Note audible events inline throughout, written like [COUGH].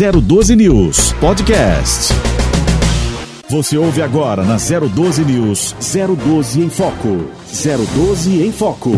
012 News Podcast. Você ouve agora na 012 News 012 em Foco. 012 em Foco.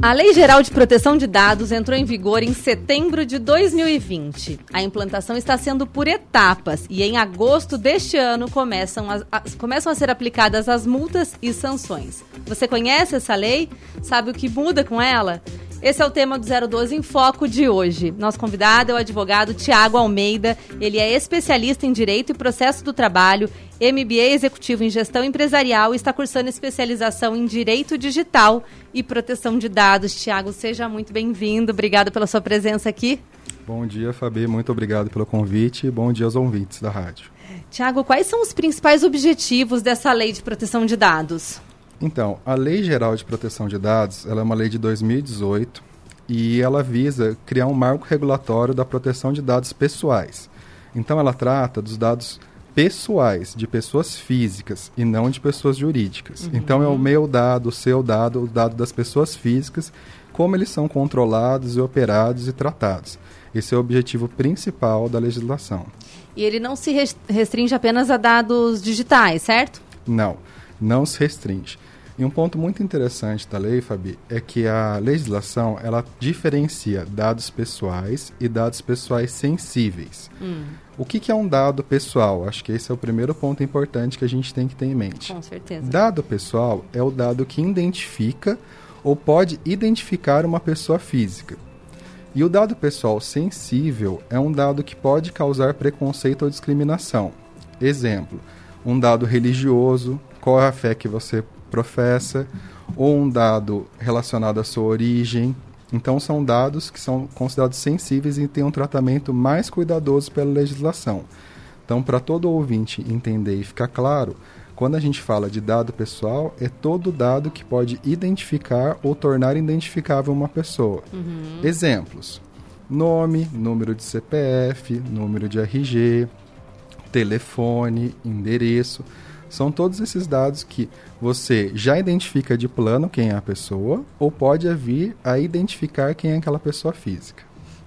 A Lei Geral de Proteção de Dados entrou em vigor em setembro de 2020. A implantação está sendo por etapas e em agosto deste ano começam, as, as, começam a ser aplicadas as multas e sanções. Você conhece essa lei? Sabe o que muda com ela? Esse é o tema do 012 em Foco de hoje. Nosso convidado é o advogado Tiago Almeida. Ele é especialista em Direito e Processo do Trabalho, MBA Executivo em Gestão Empresarial e está cursando especialização em Direito Digital e Proteção de Dados. Tiago, seja muito bem-vindo. Obrigado pela sua presença aqui. Bom dia, Fabi. Muito obrigado pelo convite e bom dia aos ouvintes da rádio. Tiago, quais são os principais objetivos dessa lei de proteção de dados? Então, a Lei Geral de Proteção de Dados, ela é uma lei de 2018 e ela visa criar um marco regulatório da proteção de dados pessoais. Então, ela trata dos dados pessoais, de pessoas físicas e não de pessoas jurídicas. Uhum. Então, é o meu dado, o seu dado, o dado das pessoas físicas, como eles são controlados e operados e tratados. Esse é o objetivo principal da legislação. E ele não se restringe apenas a dados digitais, certo? Não, não se restringe. E um ponto muito interessante da lei, Fabi, é que a legislação ela diferencia dados pessoais e dados pessoais sensíveis. Hum. O que, que, é um dado pessoal? Acho que esse é o primeiro ponto importante que a gente tem que ter em mente. Com certeza. Dado pessoal é o dado que identifica ou pode identificar uma pessoa física. E o dado pessoal sensível é um dado que pode causar preconceito ou discriminação. Exemplo, um dado religioso, qual é a fé que você professa, ou um dado relacionado à sua origem. Então, são dados que são considerados sensíveis e têm um tratamento mais cuidadoso pela legislação. Então, para todo ouvinte entender e ficar claro, quando a gente fala de dado pessoal, é todo dado que pode identificar ou tornar identificável uma pessoa. Uhum. Exemplos: nome, número de CPF, número de RG, telefone, endereço. São todos esses dados que você já identifica de plano quem é a pessoa ou pode vir a identificar quem é aquela pessoa física.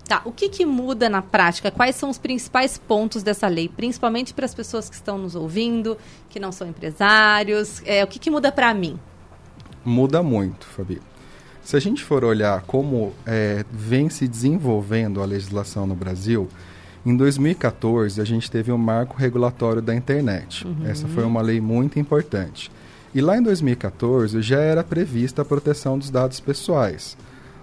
Tá, o que, que muda na prática? Quais são os principais pontos dessa lei, principalmente para as pessoas que estão nos ouvindo, que não são empresários? É, o que, que muda para mim? Muda muito, Fabi. Se a gente for olhar como é, vem se desenvolvendo a legislação no Brasil, em 2014, a gente teve o um marco regulatório da internet. Uhum. Essa foi uma lei muito importante. E lá em 2014 já era prevista a proteção dos dados pessoais.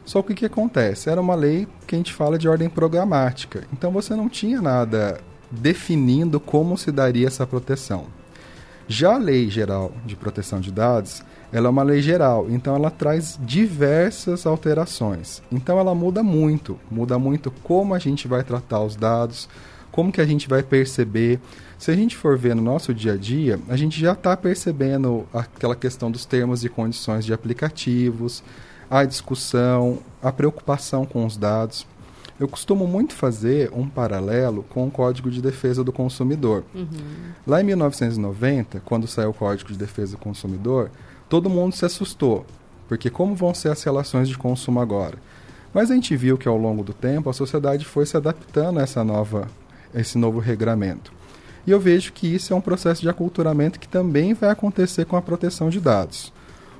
Só que o que acontece? Era uma lei que a gente fala de ordem programática. Então você não tinha nada definindo como se daria essa proteção. Já a Lei Geral de Proteção de Dados, ela é uma lei geral, então ela traz diversas alterações. Então ela muda muito, muda muito como a gente vai tratar os dados, como que a gente vai perceber. Se a gente for ver no nosso dia a dia, a gente já está percebendo aquela questão dos termos e condições de aplicativos, a discussão, a preocupação com os dados. Eu costumo muito fazer um paralelo com o Código de Defesa do Consumidor. Uhum. Lá em 1990, quando saiu o Código de Defesa do Consumidor, todo mundo se assustou, porque como vão ser as relações de consumo agora? Mas a gente viu que ao longo do tempo a sociedade foi se adaptando a essa nova, esse novo regramento. E eu vejo que isso é um processo de aculturamento que também vai acontecer com a proteção de dados.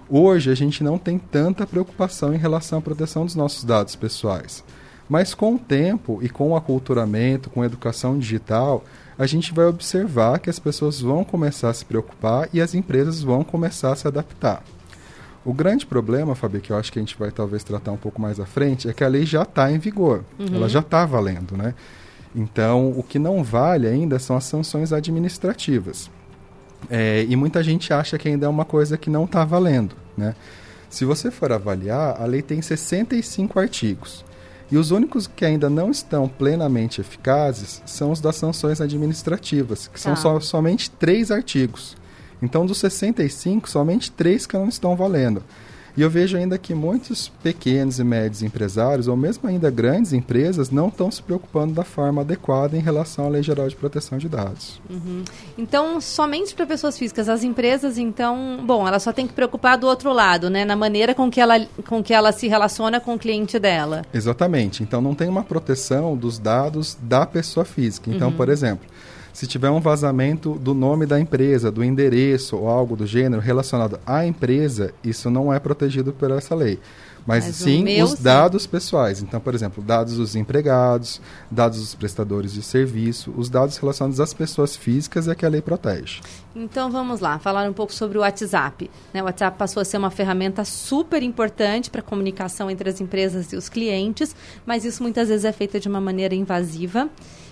Hoje a gente não tem tanta preocupação em relação à proteção dos nossos dados pessoais. Mas com o tempo e com o aculturamento, com a educação digital, a gente vai observar que as pessoas vão começar a se preocupar e as empresas vão começar a se adaptar. O grande problema, Fabi, que eu acho que a gente vai talvez tratar um pouco mais à frente, é que a lei já está em vigor, uhum. ela já está valendo, né? Então, o que não vale ainda são as sanções administrativas. É, e muita gente acha que ainda é uma coisa que não está valendo, né? Se você for avaliar, a lei tem 65 artigos. E os únicos que ainda não estão plenamente eficazes são os das sanções administrativas, que são tá. so, somente três artigos. Então, dos 65, somente três que não estão valendo. E eu vejo ainda que muitos pequenos e médios empresários, ou mesmo ainda grandes empresas, não estão se preocupando da forma adequada em relação à Lei Geral de Proteção de Dados. Uhum. Então, somente para pessoas físicas, as empresas, então, bom, ela só tem que preocupar do outro lado, né? Na maneira com que ela, com que ela se relaciona com o cliente dela. Exatamente. Então, não tem uma proteção dos dados da pessoa física. Então, uhum. por exemplo, se tiver um vazamento do nome da empresa, do endereço ou algo do gênero relacionado à empresa, isso não é protegido por essa lei. Mas, Mas sim meu, os dados sim. pessoais. Então, por exemplo, dados dos empregados, dados dos prestadores de serviço, os dados relacionados às pessoas físicas é que a lei protege. Então vamos lá, falar um pouco sobre o WhatsApp. Né, o WhatsApp passou a ser uma ferramenta super importante para a comunicação entre as empresas e os clientes, mas isso muitas vezes é feito de uma maneira invasiva.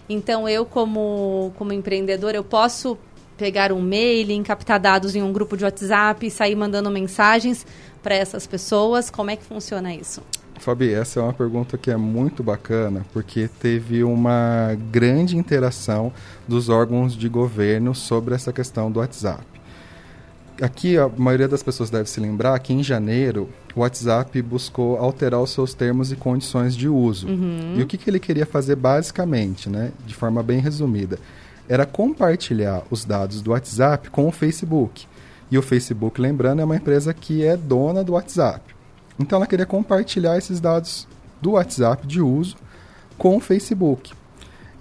Então, eu, como, como empreendedor, eu posso pegar um mailing, captar dados em um grupo de WhatsApp e sair mandando mensagens para essas pessoas. Como é que funciona isso? Fabi, essa é uma pergunta que é muito bacana, porque teve uma grande interação dos órgãos de governo sobre essa questão do WhatsApp aqui a maioria das pessoas deve se lembrar que em janeiro o WhatsApp buscou alterar os seus termos e condições de uso. Uhum. E o que, que ele queria fazer basicamente, né, de forma bem resumida, era compartilhar os dados do WhatsApp com o Facebook. E o Facebook, lembrando, é uma empresa que é dona do WhatsApp. Então ela queria compartilhar esses dados do WhatsApp de uso com o Facebook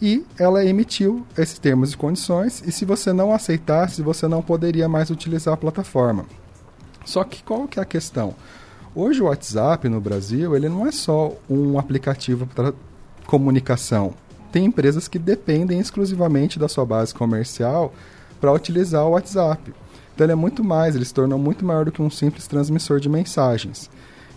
e ela emitiu esses termos e condições e se você não aceitasse, você não poderia mais utilizar a plataforma. Só que qual que é a questão? Hoje o WhatsApp no Brasil, ele não é só um aplicativo para comunicação. Tem empresas que dependem exclusivamente da sua base comercial para utilizar o WhatsApp. Então ele é muito mais, ele se tornou muito maior do que um simples transmissor de mensagens.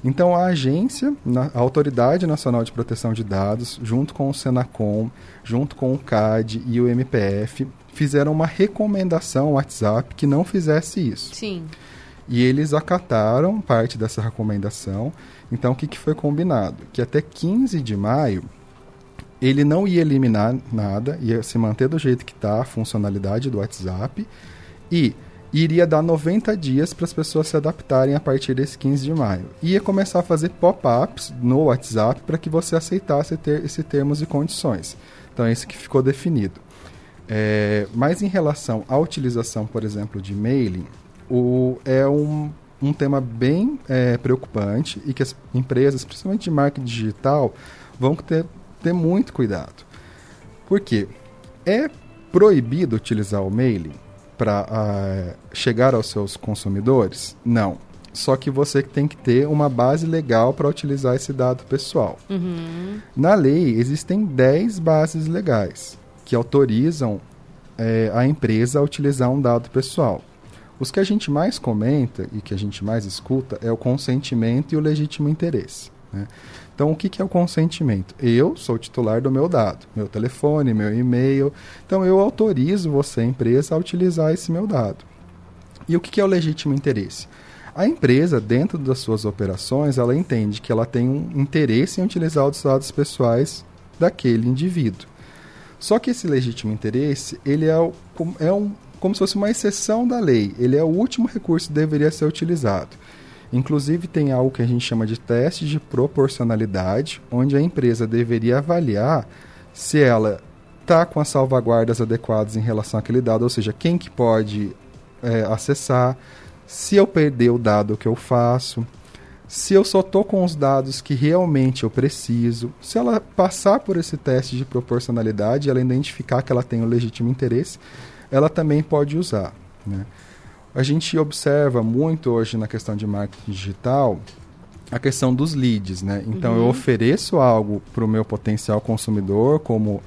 Então, a agência, a Autoridade Nacional de Proteção de Dados, junto com o Senacom, junto com o CAD e o MPF, fizeram uma recomendação ao WhatsApp que não fizesse isso. Sim. E eles acataram parte dessa recomendação. Então, o que, que foi combinado? Que até 15 de maio, ele não ia eliminar nada, ia se manter do jeito que está a funcionalidade do WhatsApp. E iria dar 90 dias para as pessoas se adaptarem a partir desse 15 de maio. Ia começar a fazer pop-ups no WhatsApp para que você aceitasse ter esse termos e condições. Então, é isso que ficou definido. É, mas em relação à utilização, por exemplo, de mailing, o, é um, um tema bem é, preocupante e que as empresas, principalmente de marketing digital, vão ter, ter muito cuidado. Por quê? É proibido utilizar o mailing? Para uh, ah, chegar aos seus consumidores? Não. Só que você tem que ter uma base legal para utilizar esse dado pessoal. Uhum. Na lei, existem 10 bases legais que autorizam é, a empresa a utilizar um dado pessoal. Os que a gente mais comenta e que a gente mais escuta é o consentimento e o legítimo interesse. Né? Então, o que, que é o consentimento? Eu sou titular do meu dado, meu telefone, meu e-mail. Então, eu autorizo você, empresa, a utilizar esse meu dado. E o que, que é o legítimo interesse? A empresa, dentro das suas operações, ela entende que ela tem um interesse em utilizar os dados pessoais daquele indivíduo. Só que esse legítimo interesse, ele é, o, é um, como se fosse uma exceção da lei. Ele é o último recurso que deveria ser utilizado. Inclusive, tem algo que a gente chama de teste de proporcionalidade, onde a empresa deveria avaliar se ela está com as salvaguardas adequadas em relação àquele dado, ou seja, quem que pode é, acessar, se eu perder o dado, que eu faço, se eu só estou com os dados que realmente eu preciso, se ela passar por esse teste de proporcionalidade, ela identificar que ela tem o legítimo interesse, ela também pode usar. Né? A gente observa muito hoje na questão de marketing digital a questão dos leads, né? Então uhum. eu ofereço algo para o meu potencial consumidor, como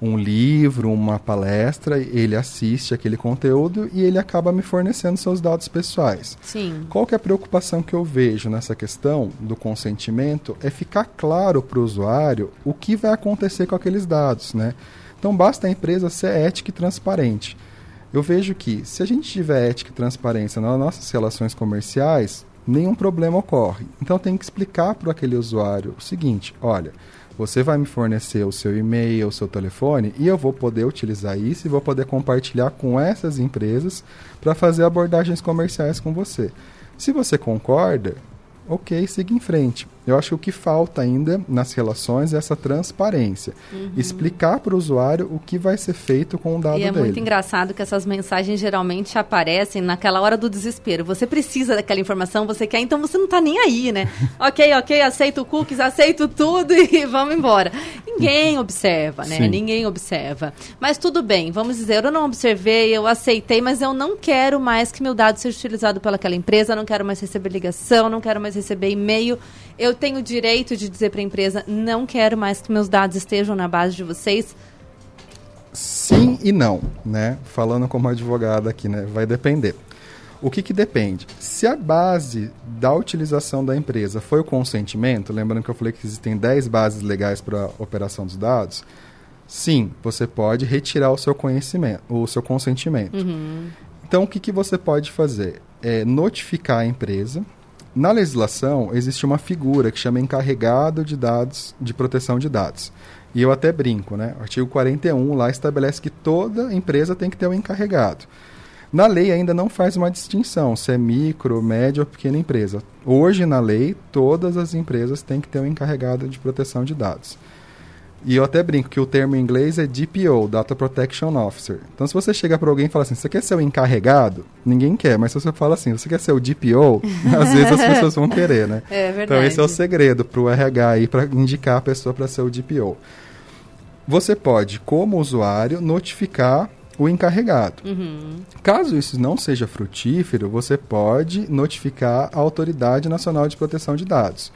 um livro, uma palestra, ele assiste aquele conteúdo e ele acaba me fornecendo seus dados pessoais. Sim. Qual que é a preocupação que eu vejo nessa questão do consentimento? É ficar claro para o usuário o que vai acontecer com aqueles dados, né? Então basta a empresa ser ética e transparente eu vejo que se a gente tiver ética e transparência nas nossas relações comerciais, nenhum problema ocorre. Então tem que explicar para aquele usuário o seguinte: olha, você vai me fornecer o seu e-mail, o seu telefone, e eu vou poder utilizar isso e vou poder compartilhar com essas empresas para fazer abordagens comerciais com você. Se você concorda, ok, siga em frente. Eu acho que o que falta ainda nas relações é essa transparência. Uhum. Explicar para o usuário o que vai ser feito com o dado dele. E é dele. muito engraçado que essas mensagens geralmente aparecem naquela hora do desespero. Você precisa daquela informação, você quer, então você não está nem aí, né? [LAUGHS] ok, ok, aceito cookies, aceito tudo [LAUGHS] e vamos embora. Ninguém observa, né? Sim. Ninguém observa. Mas tudo bem, vamos dizer, eu não observei, eu aceitei, mas eu não quero mais que meu dado seja utilizado pelaquela empresa, não quero mais receber ligação, não quero mais receber e-mail. Eu tenho o direito de dizer para a empresa: não quero mais que meus dados estejam na base de vocês? Sim e não, né? Falando como advogada aqui, né? Vai depender. O que, que depende? Se a base da utilização da empresa foi o consentimento, lembrando que eu falei que existem 10 bases legais para a operação dos dados, sim, você pode retirar o seu conhecimento, o seu consentimento. Uhum. Então, o que, que você pode fazer? É notificar a empresa, na legislação, existe uma figura que chama encarregado de dados, de proteção de dados. E eu até brinco, né? O artigo 41 lá estabelece que toda empresa tem que ter um encarregado. Na lei ainda não faz uma distinção se é micro, média ou pequena empresa. Hoje, na lei, todas as empresas têm que ter um encarregado de proteção de dados. E eu até brinco que o termo em inglês é DPO, Data Protection Officer. Então, se você chega para alguém e fala assim, você quer ser o encarregado? Ninguém quer, mas se você fala assim, você quer ser o DPO? [LAUGHS] às vezes as pessoas vão querer, né? É verdade. Então, esse é o segredo para o RH aí, para indicar a pessoa para ser o DPO. Você pode, como usuário, notificar o encarregado. Uhum. Caso isso não seja frutífero, você pode notificar a Autoridade Nacional de Proteção de Dados.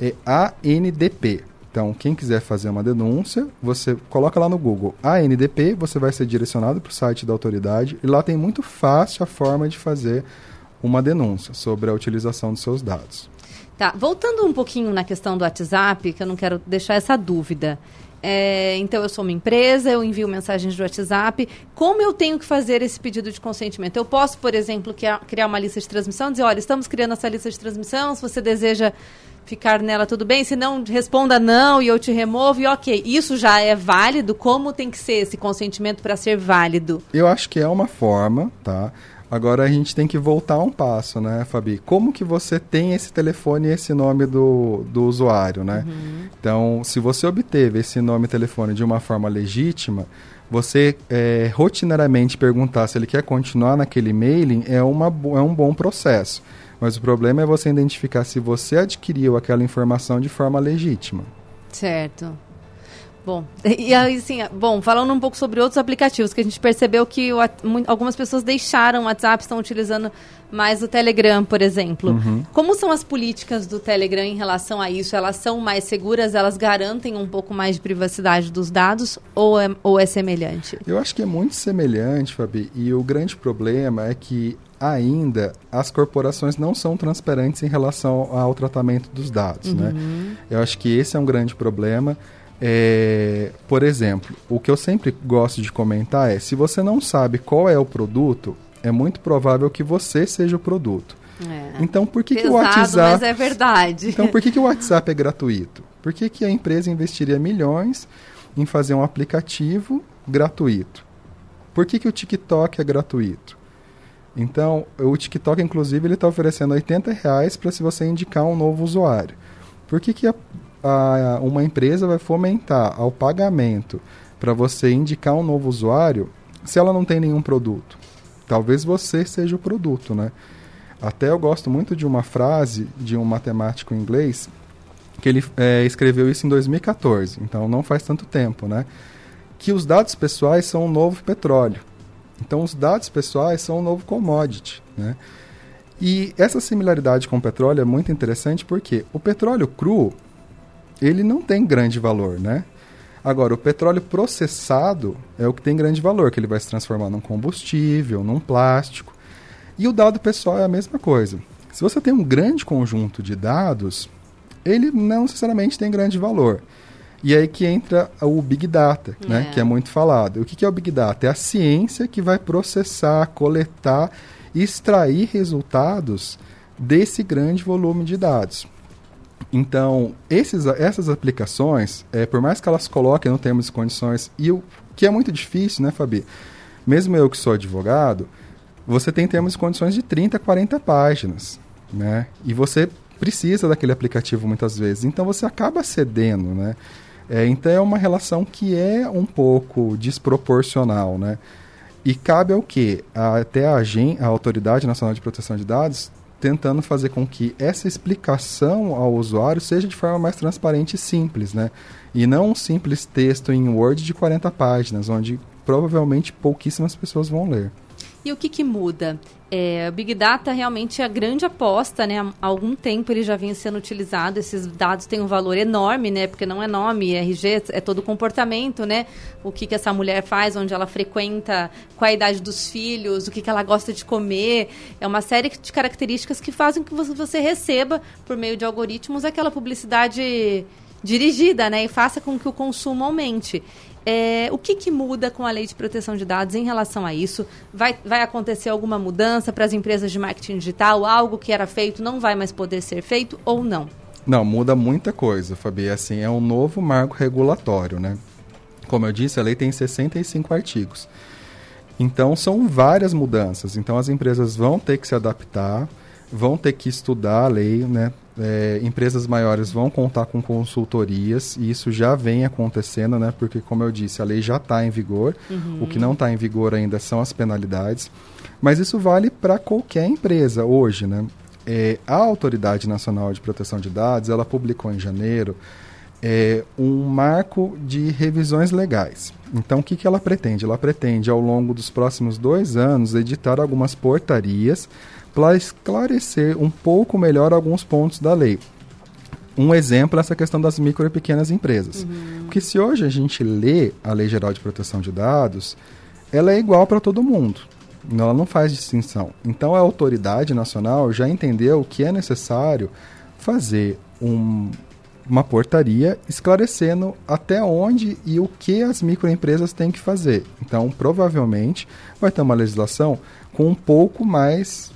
É ANDP. Então, quem quiser fazer uma denúncia, você coloca lá no Google ANDP, você vai ser direcionado para o site da autoridade e lá tem muito fácil a forma de fazer uma denúncia sobre a utilização dos seus dados. Tá, voltando um pouquinho na questão do WhatsApp, que eu não quero deixar essa dúvida. É, então, eu sou uma empresa, eu envio mensagens de WhatsApp. Como eu tenho que fazer esse pedido de consentimento? Eu posso, por exemplo, criar uma lista de transmissão, dizer, olha, estamos criando essa lista de transmissão, se você deseja ficar nela, tudo bem? Se não, responda não e eu te removo e ok. Isso já é válido? Como tem que ser esse consentimento para ser válido? Eu acho que é uma forma, tá? Agora a gente tem que voltar um passo, né, Fabi? Como que você tem esse telefone e esse nome do, do usuário, né? Uhum. Então, se você obteve esse nome e telefone de uma forma legítima, você é, rotineiramente perguntar se ele quer continuar naquele mailing é, uma, é um bom processo. Mas o problema é você identificar se você adquiriu aquela informação de forma legítima. Certo. Bom, [LAUGHS] e assim, bom, falando um pouco sobre outros aplicativos, que a gente percebeu que o, algumas pessoas deixaram o WhatsApp, estão utilizando mais o Telegram, por exemplo. Uhum. Como são as políticas do Telegram em relação a isso? Elas são mais seguras? Elas garantem um pouco mais de privacidade dos dados ou é, ou é semelhante? Eu acho que é muito semelhante, Fabi, e o grande problema é que ainda as corporações não são transparentes em relação ao tratamento dos dados. Né? Uhum. Né? Eu acho que esse é um grande problema. É, por exemplo, o que eu sempre gosto de comentar é: se você não sabe qual é o produto, é muito provável que você seja o produto. É. Então, por que, Pesado, que o WhatsApp. Mas é verdade. Então, por que, que o [LAUGHS] WhatsApp é gratuito? Por que, que a empresa investiria milhões em fazer um aplicativo gratuito? Por que, que o TikTok é gratuito? Então, o TikTok, inclusive, ele está oferecendo 80 reais para se você indicar um novo usuário. Por que, que a, a, uma empresa vai fomentar ao pagamento para você indicar um novo usuário se ela não tem nenhum produto? Talvez você seja o produto, né? Até eu gosto muito de uma frase de um matemático inglês que ele é, escreveu isso em 2014, então não faz tanto tempo, né? Que os dados pessoais são o novo petróleo. Então, os dados pessoais são um novo commodity, né? E essa similaridade com o petróleo é muito interessante porque o petróleo cru, ele não tem grande valor, né? Agora, o petróleo processado é o que tem grande valor, que ele vai se transformar num combustível, num plástico. E o dado pessoal é a mesma coisa. Se você tem um grande conjunto de dados, ele não necessariamente tem grande valor. E aí que entra o Big Data, né, é. né, que é muito falado. O que, que é o Big Data? É a ciência que vai processar, coletar extrair resultados desse grande volume de dados. Então, esses, essas aplicações, é, por mais que elas coloquem no termos e condições, e o que é muito difícil, né, Fabi? Mesmo eu que sou advogado, você tem termos e condições de 30, 40 páginas, né? E você precisa daquele aplicativo muitas vezes. Então você acaba cedendo, né? É, então é uma relação que é um pouco desproporcional, né? E cabe ao que? Até a, a Autoridade Nacional de Proteção de Dados tentando fazer com que essa explicação ao usuário seja de forma mais transparente e simples, né? E não um simples texto em Word de 40 páginas, onde provavelmente pouquíssimas pessoas vão ler. E o que, que muda? É, o Big Data realmente é a grande aposta, né? Há algum tempo ele já vinha sendo utilizado, esses dados têm um valor enorme, né? Porque não é nome, é RG, é todo comportamento, né? O que, que essa mulher faz, onde ela frequenta, qual a idade dos filhos, o que, que ela gosta de comer. É uma série de características que fazem que você receba, por meio de algoritmos, aquela publicidade dirigida, né? E faça com que o consumo aumente. É, o que, que, muda com a lei de proteção de dados em relação a isso? Vai, vai acontecer alguma mudança para as empresas de marketing digital? Algo que era feito não vai mais poder ser feito ou não? Não, muda muita coisa, Fabi. Assim, é um novo marco regulatório, né? Como eu disse, a lei tem 65 artigos. Então, são várias mudanças. Então, as empresas vão ter que se adaptar, vão ter que estudar a lei, né? é, empresas maiores vão contar com consultorias e isso já vem acontecendo, né? Porque, como eu disse, a lei já está em vigor. Uhum. O que não está em vigor ainda são as penalidades. Mas isso vale para qualquer empresa hoje, né? É, a Autoridade Nacional de Proteção de Dados, ela publicou em janeiro é, um marco de revisões legais. Então, o que, que ela pretende? Ela pretende, ao longo dos próximos dois anos, editar algumas portarias para esclarecer um pouco melhor alguns pontos da lei. Um exemplo é essa questão das micro e pequenas empresas. Uhum. Porque se hoje a gente lê a Lei Geral de Proteção de Dados, ela é igual para todo mundo. Ela não faz distinção. Então a autoridade nacional já entendeu que é necessário fazer um, uma portaria esclarecendo até onde e o que as microempresas têm que fazer. Então, provavelmente, vai ter uma legislação com um pouco mais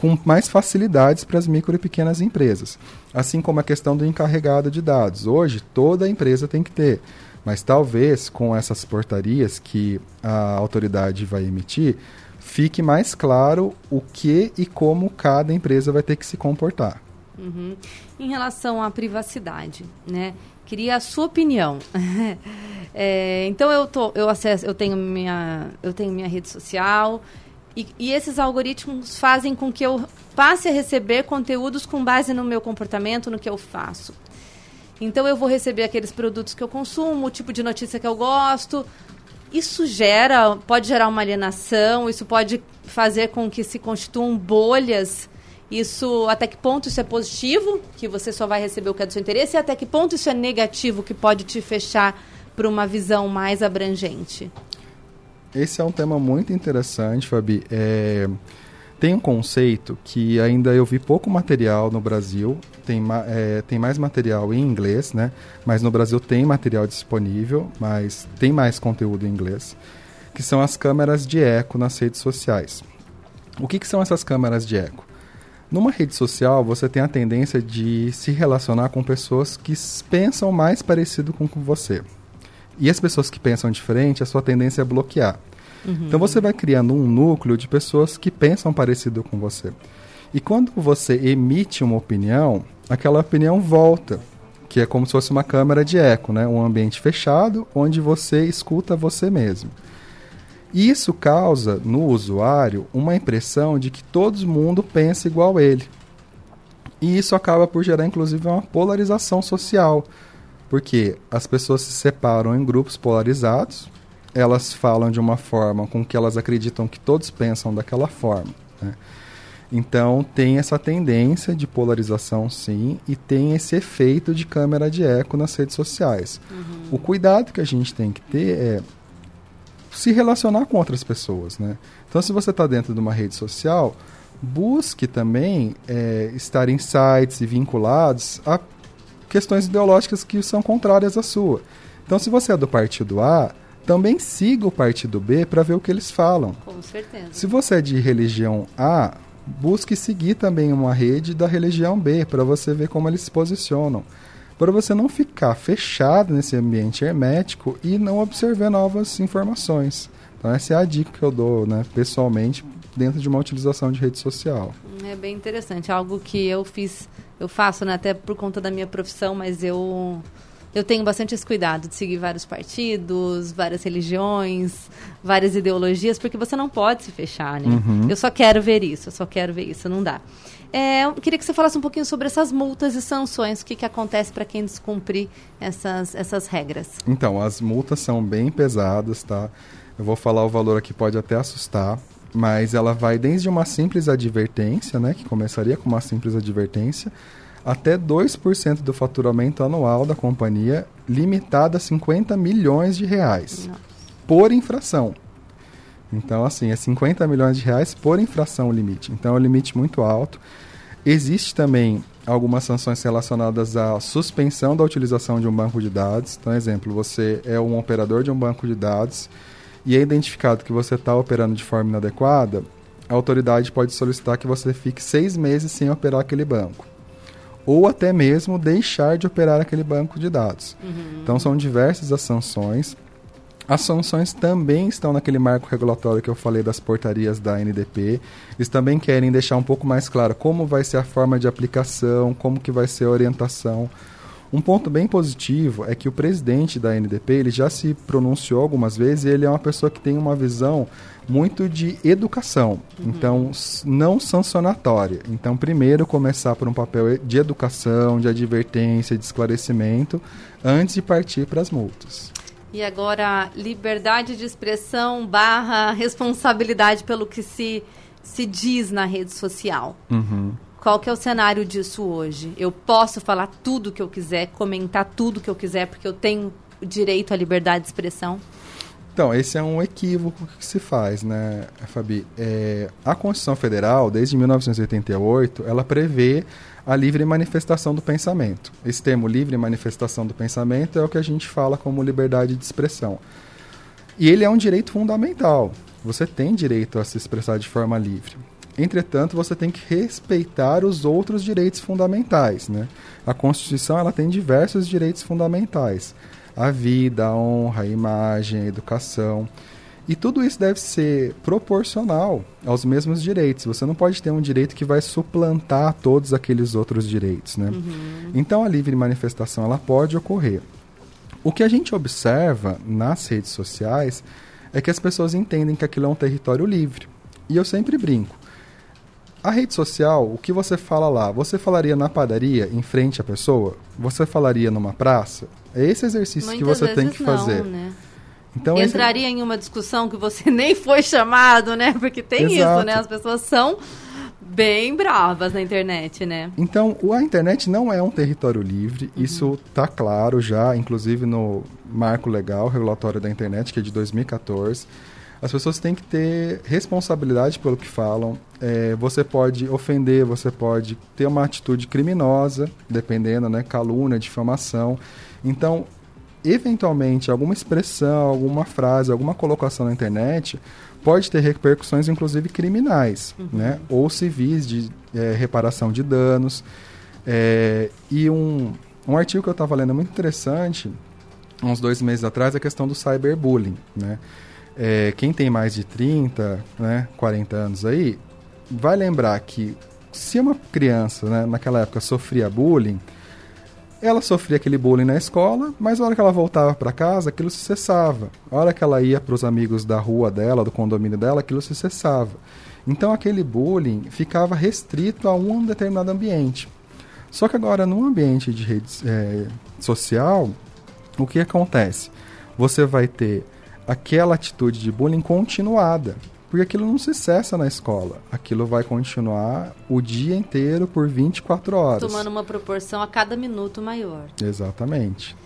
com mais facilidades para as micro e pequenas empresas. Assim como a questão do encarregado de dados. Hoje, toda empresa tem que ter. Mas talvez com essas portarias que a autoridade vai emitir, fique mais claro o que e como cada empresa vai ter que se comportar. Uhum. Em relação à privacidade, né? Queria a sua opinião. [LAUGHS] é, então eu tô, eu acesso, eu tenho minha, eu tenho minha rede social, e, e, esses algoritmos fazem com que eu passe a receber conteúdos com base no meu comportamento, no que eu faço. Então eu vou receber aqueles produtos que eu consumo, o tipo de notícia que eu gosto. Isso gera, pode gerar uma alienação, isso pode fazer com que se constituam bolhas. Isso, até que ponto isso é positivo, que você só vai receber o que é do seu interesse, e até que ponto isso é negativo, que pode te fechar para uma visão mais abrangente? Esse é um tema muito interessante, Fabi. É, tem um conceito que ainda eu vi pouco material no Brasil, tem, é, tem mais material em inglês, né? Mas no Brasil tem material disponível, mas tem mais conteúdo em inglês, que são as câmeras de eco nas redes sociais. O que, que são essas câmeras de eco? Numa rede social, você tem a tendência de se relacionar com pessoas que pensam mais parecido com você. E as pessoas que pensam diferente, a sua tendência é bloquear. Uhum. Então você vai criando um núcleo de pessoas que pensam parecido com você. E quando você emite uma opinião, aquela opinião volta, que é como se fosse uma câmera de eco, né? um ambiente fechado onde você escuta você mesmo. Isso causa no usuário uma impressão de que todo mundo pensa igual a ele. E isso acaba por gerar, inclusive, uma polarização social porque as pessoas se separam em grupos polarizados, elas falam de uma forma com que elas acreditam que todos pensam daquela forma. Né? Então tem essa tendência de polarização sim e tem esse efeito de câmera de eco nas redes sociais. Uhum. O cuidado que a gente tem que ter é se relacionar com outras pessoas. Né? Então se você está dentro de uma rede social, busque também é, estar em sites e vinculados a questões ideológicas que são contrárias à sua. Então, se você é do partido A, também siga o partido B para ver o que eles falam. Com certeza. Se você é de religião A, busque seguir também uma rede da religião B para você ver como eles se posicionam. Para você não ficar fechado nesse ambiente hermético e não observar novas informações. Então essa é a dica que eu dou, né, pessoalmente, dentro de uma utilização de rede social. É bem interessante, algo que eu fiz, eu faço né, até por conta da minha profissão, mas eu eu tenho bastante esse cuidado de seguir vários partidos, várias religiões, várias ideologias, porque você não pode se fechar, né? Uhum. Eu só quero ver isso, eu só quero ver isso, não dá. É, eu queria que você falasse um pouquinho sobre essas multas e sanções, o que, que acontece para quem descumprir essas, essas regras. Então, as multas são bem pesadas, tá? Eu vou falar o valor aqui, pode até assustar, mas ela vai desde uma simples advertência, né, que começaria com uma simples advertência, até 2% do faturamento anual da companhia, limitado a 50 milhões de reais Nossa. por infração. Então, assim, é 50 milhões de reais por infração o limite. Então, é um limite muito alto. Existe também algumas sanções relacionadas à suspensão da utilização de um banco de dados. Então, exemplo, você é um operador de um banco de dados e é identificado que você está operando de forma inadequada, a autoridade pode solicitar que você fique seis meses sem operar aquele banco ou até mesmo deixar de operar aquele banco de dados. Uhum. Então são diversas as sanções. As sanções também estão naquele marco regulatório que eu falei das portarias da NDP. Eles também querem deixar um pouco mais claro como vai ser a forma de aplicação, como que vai ser a orientação. Um ponto bem positivo é que o presidente da NDP ele já se pronunciou algumas vezes e ele é uma pessoa que tem uma visão muito de educação, uhum. então não sancionatória. Então, primeiro começar por um papel de educação, de advertência, de esclarecimento, antes de partir para as multas. E agora, liberdade de expressão barra responsabilidade pelo que se, se diz na rede social. Uhum. Qual que é o cenário disso hoje? Eu posso falar tudo que eu quiser, comentar tudo que eu quiser, porque eu tenho direito à liberdade de expressão? Então, esse é um equívoco que se faz, né, Fabi? É, a Constituição Federal, desde 1988, ela prevê a livre manifestação do pensamento. Esse termo livre manifestação do pensamento é o que a gente fala como liberdade de expressão. E ele é um direito fundamental. Você tem direito a se expressar de forma livre. Entretanto, você tem que respeitar os outros direitos fundamentais. Né? A Constituição ela tem diversos direitos fundamentais: a vida, a honra, a imagem, a educação. E tudo isso deve ser proporcional aos mesmos direitos. Você não pode ter um direito que vai suplantar todos aqueles outros direitos, né? Uhum. Então a livre manifestação ela pode ocorrer. O que a gente observa nas redes sociais é que as pessoas entendem que aquilo é um território livre. E eu sempre brinco. A rede social, o que você fala lá, você falaria na padaria, em frente à pessoa? Você falaria numa praça? É esse exercício Muitas que você tem que fazer. Não, né? Então, Entraria esse... em uma discussão que você [LAUGHS] nem foi chamado, né? Porque tem Exato. isso, né? As pessoas são bem bravas na internet, né? Então, a internet não é um território livre, uhum. isso está claro já, inclusive no marco legal, regulatório da internet, que é de 2014. As pessoas têm que ter responsabilidade pelo que falam. É, você pode ofender, você pode ter uma atitude criminosa, dependendo, né? Calúnia, difamação. Então, eventualmente alguma expressão, alguma frase, alguma colocação na internet pode ter repercussões, inclusive criminais, uhum. né? Ou civis de é, reparação de danos. É, e um, um artigo que eu estava lendo muito interessante, uns dois meses atrás, é a questão do cyberbullying, né? É, quem tem mais de 30, né, 40 anos aí, vai lembrar que se uma criança, né, naquela época sofria bullying, ela sofria aquele bullying na escola, mas a hora que ela voltava para casa, aquilo se cessava. A hora que ela ia para os amigos da rua dela, do condomínio dela, aquilo se cessava. Então aquele bullying ficava restrito a um determinado ambiente. Só que agora, no ambiente de rede é, social, o que acontece? Você vai ter aquela atitude de bullying continuada. Porque aquilo não se cessa na escola. Aquilo vai continuar o dia inteiro por 24 horas. Tomando uma proporção a cada minuto maior. Exatamente.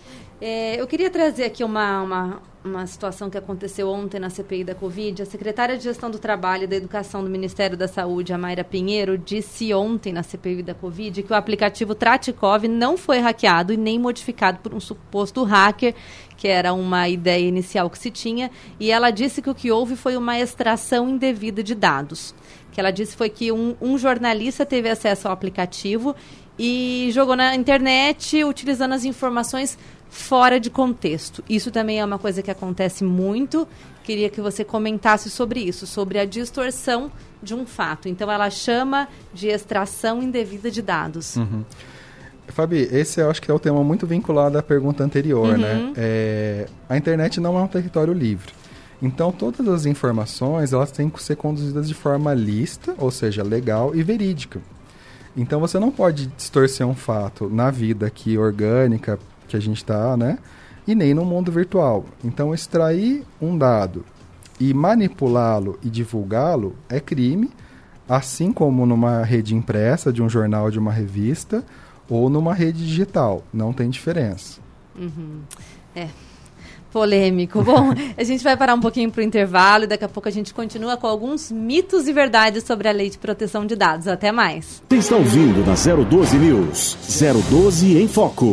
É, eu queria trazer aqui uma, uma, uma situação que aconteceu ontem na CPI da Covid. A secretária de Gestão do Trabalho e da Educação do Ministério da Saúde, a Mayra Pinheiro, disse ontem na CPI da Covid que o aplicativo Tratikov não foi hackeado e nem modificado por um suposto hacker que era uma ideia inicial que se tinha, e ela disse que o que houve foi uma extração indevida de dados. O que ela disse foi que um, um jornalista teve acesso ao aplicativo e jogou na internet utilizando as informações fora de contexto. Isso também é uma coisa que acontece muito. Queria que você comentasse sobre isso, sobre a distorção de um fato. Então, ela chama de extração indevida de dados. Uhum. Fabi, esse eu acho que é o tema muito vinculado à pergunta anterior, né? Uhum. É, a internet não é um território livre. Então, todas as informações elas têm que ser conduzidas de forma lista, ou seja, legal e verídica. Então, você não pode distorcer um fato na vida aqui orgânica que a gente está, né? E nem no mundo virtual. Então, extrair um dado e manipulá-lo e divulgá-lo é crime, assim como numa rede impressa de um jornal, de uma revista, ou numa rede digital. Não tem diferença. Uhum. É. Polêmico. Bom, [LAUGHS] a gente vai parar um pouquinho para o intervalo e daqui a pouco a gente continua com alguns mitos e verdades sobre a lei de proteção de dados. Até mais. Você está ouvindo na 012 News. 012 em Foco.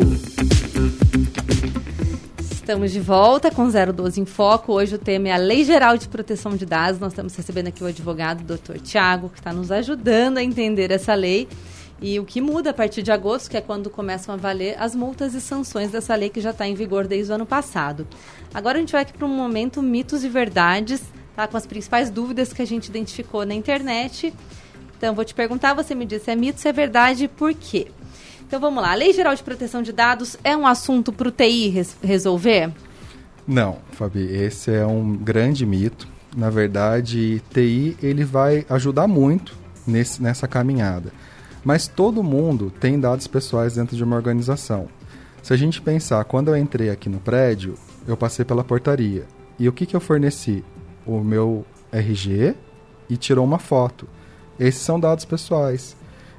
Estamos de volta com 012 em Foco. Hoje o tema é a Lei Geral de Proteção de Dados. Nós estamos recebendo aqui o advogado Dr. Tiago, que está nos ajudando a entender essa lei. E o que muda a partir de agosto, que é quando começam a valer as multas e sanções dessa lei que já está em vigor desde o ano passado. Agora a gente vai aqui para um momento mitos e verdades, tá? com as principais dúvidas que a gente identificou na internet. Então, vou te perguntar, você me diz se é mito, se é verdade, por quê? Então, vamos lá. A Lei Geral de Proteção de Dados é um assunto para o TI res resolver? Não, Fabi, esse é um grande mito. Na verdade, TI ele vai ajudar muito nesse, nessa caminhada. Mas todo mundo tem dados pessoais dentro de uma organização. Se a gente pensar, quando eu entrei aqui no prédio, eu passei pela portaria. E o que, que eu forneci? O meu RG e tirou uma foto. Esses são dados pessoais.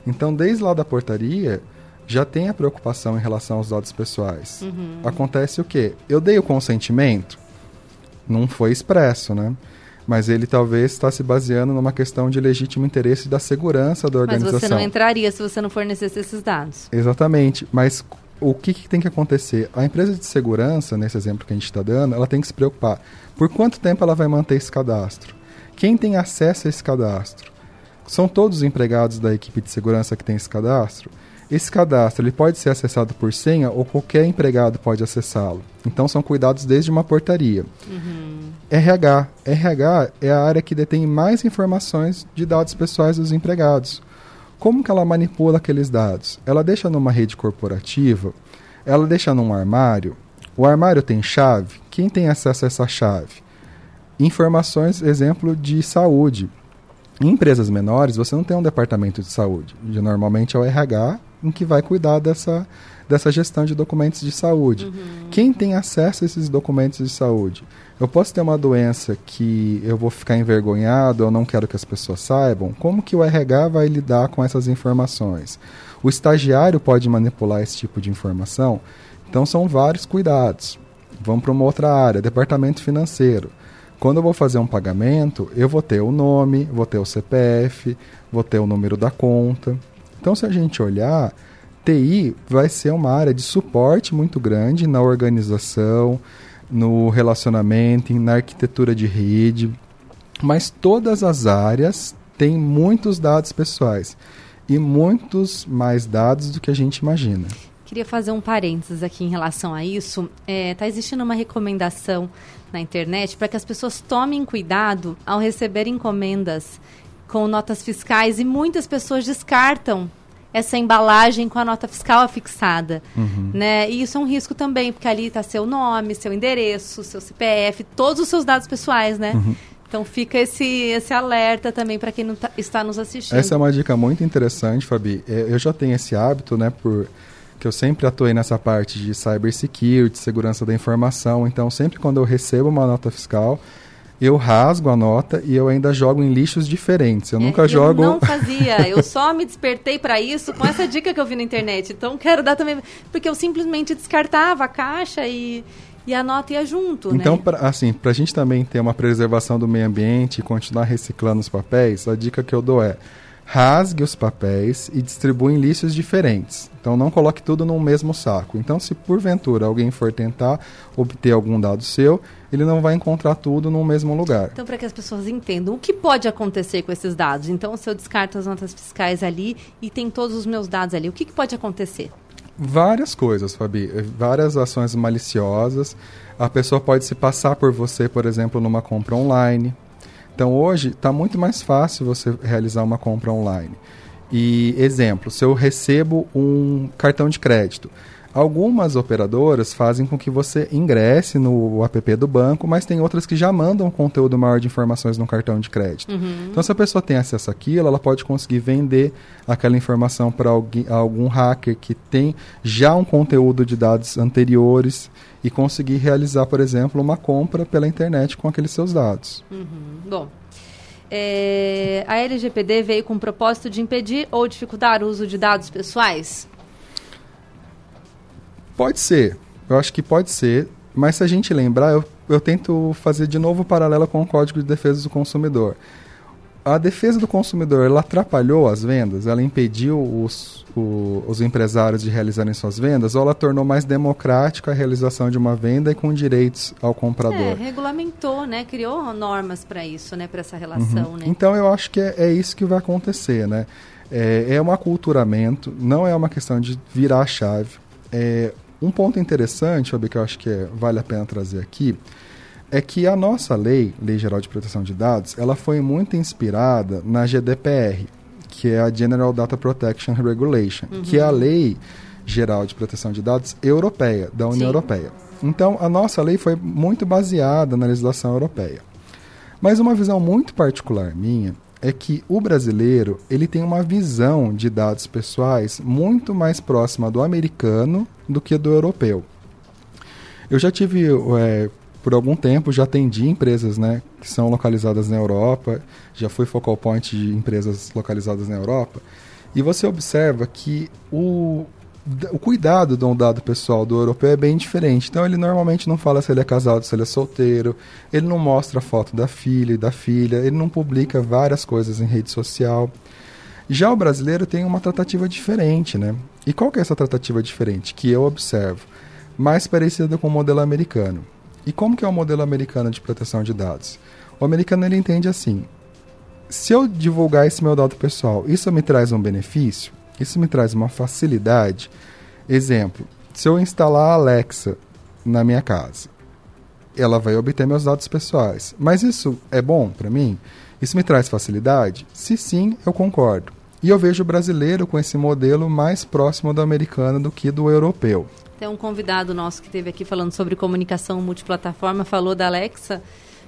Então, desde lá da portaria, já tem a preocupação em relação aos dados pessoais. Uhum. Acontece o quê? Eu dei o consentimento? Não foi expresso, né? Mas ele talvez está se baseando numa questão de legítimo interesse da segurança da organização. Mas você não entraria se você não fornecesse esses dados. Exatamente, mas o que, que tem que acontecer? A empresa de segurança, nesse exemplo que a gente está dando, ela tem que se preocupar. Por quanto tempo ela vai manter esse cadastro? Quem tem acesso a esse cadastro? São todos os empregados da equipe de segurança que tem esse cadastro? Esse cadastro ele pode ser acessado por senha ou qualquer empregado pode acessá-lo. Então são cuidados desde uma portaria. Uhum. RH. RH é a área que detém mais informações de dados pessoais dos empregados. Como que ela manipula aqueles dados? Ela deixa numa rede corporativa? Ela deixa num armário? O armário tem chave? Quem tem acesso a essa chave? Informações, exemplo de saúde. Em empresas menores, você não tem um departamento de saúde. Normalmente é o RH em que vai cuidar dessa, dessa gestão de documentos de saúde. Uhum. Quem tem acesso a esses documentos de saúde? Eu posso ter uma doença que eu vou ficar envergonhado, eu não quero que as pessoas saibam. Como que o RH vai lidar com essas informações? O estagiário pode manipular esse tipo de informação? Então são vários cuidados. Vamos para uma outra área, departamento financeiro. Quando eu vou fazer um pagamento, eu vou ter o nome, vou ter o CPF, vou ter o número da conta. Então, se a gente olhar, TI vai ser uma área de suporte muito grande na organização, no relacionamento, na arquitetura de rede, mas todas as áreas têm muitos dados pessoais e muitos mais dados do que a gente imagina. Queria fazer um parênteses aqui em relação a isso. Está é, tá existindo uma recomendação na internet para que as pessoas tomem cuidado ao receber encomendas com notas fiscais e muitas pessoas descartam essa embalagem com a nota fiscal afixada, uhum. né? E isso é um risco também, porque ali está seu nome, seu endereço, seu CPF, todos os seus dados pessoais, né? Uhum. Então fica esse, esse alerta também para quem não tá, está nos assistindo. Essa é uma dica muito interessante, Fabi. É, eu já tenho esse hábito, né, por que eu sempre atuei nessa parte de cybersecurity, segurança da informação. Então, sempre quando eu recebo uma nota fiscal, eu rasgo a nota e eu ainda jogo em lixos diferentes. Eu é, nunca jogo. Eu não [LAUGHS] fazia. Eu só me despertei para isso com essa dica que eu vi na internet. Então quero dar também, porque eu simplesmente descartava a caixa e e a nota ia junto, então, né? Pra, assim, para a gente também ter uma preservação do meio ambiente e continuar reciclando os papéis, a dica que eu dou é rasgue os papéis e distribua em lixos diferentes. Então não coloque tudo no mesmo saco. Então, se porventura alguém for tentar obter algum dado seu, ele não vai encontrar tudo no mesmo lugar. Então, para que as pessoas entendam o que pode acontecer com esses dados. Então, se eu descarto as notas fiscais ali e tem todos os meus dados ali, o que, que pode acontecer? Várias coisas, Fabi. Várias ações maliciosas. A pessoa pode se passar por você, por exemplo, numa compra online. Então hoje está muito mais fácil você realizar uma compra online. E exemplo, se eu recebo um cartão de crédito, Algumas operadoras fazem com que você ingresse no app do banco, mas tem outras que já mandam um conteúdo maior de informações no cartão de crédito. Uhum. Então, se a pessoa tem acesso àquilo, ela pode conseguir vender aquela informação para algum hacker que tem já um conteúdo de dados anteriores e conseguir realizar, por exemplo, uma compra pela internet com aqueles seus dados. Uhum. Bom, é, a LGPD veio com o propósito de impedir ou dificultar o uso de dados pessoais? Pode ser. Eu acho que pode ser. Mas se a gente lembrar, eu, eu tento fazer de novo o paralelo com o Código de Defesa do Consumidor. A defesa do consumidor, ela atrapalhou as vendas? Ela impediu os, o, os empresários de realizarem suas vendas? Ou ela tornou mais democrática a realização de uma venda e com direitos ao comprador? É, regulamentou, né? Criou normas para isso, né? Para essa relação, uhum. né? Então, eu acho que é, é isso que vai acontecer, né? É, é um aculturamento, não é uma questão de virar a chave. É, um ponto interessante, Fabi, que eu acho que é, vale a pena trazer aqui, é que a nossa lei, Lei Geral de Proteção de Dados, ela foi muito inspirada na GDPR, que é a General Data Protection Regulation, uhum. que é a lei geral de proteção de dados europeia, da União Sim. Europeia. Então, a nossa lei foi muito baseada na legislação europeia. Mas uma visão muito particular minha é que o brasileiro ele tem uma visão de dados pessoais muito mais próxima do americano do que do europeu. Eu já tive, é, por algum tempo, já atendi empresas né, que são localizadas na Europa, já fui focal point de empresas localizadas na Europa, e você observa que o, o cuidado um dado pessoal do europeu é bem diferente. Então ele normalmente não fala se ele é casado, se ele é solteiro, ele não mostra a foto da filha e da filha, ele não publica várias coisas em rede social. Já o brasileiro tem uma tratativa diferente, né? E qual que é essa tratativa diferente que eu observo? Mais parecida com o modelo americano. E como que é o modelo americano de proteção de dados? O americano ele entende assim: se eu divulgar esse meu dado pessoal, isso me traz um benefício? Isso me traz uma facilidade. Exemplo, se eu instalar a Alexa na minha casa, ela vai obter meus dados pessoais. Mas isso é bom para mim? Isso me traz facilidade? Se sim, eu concordo. E eu vejo o brasileiro com esse modelo mais próximo do americano do que do europeu. Tem um convidado nosso que esteve aqui falando sobre comunicação multiplataforma, falou da Alexa,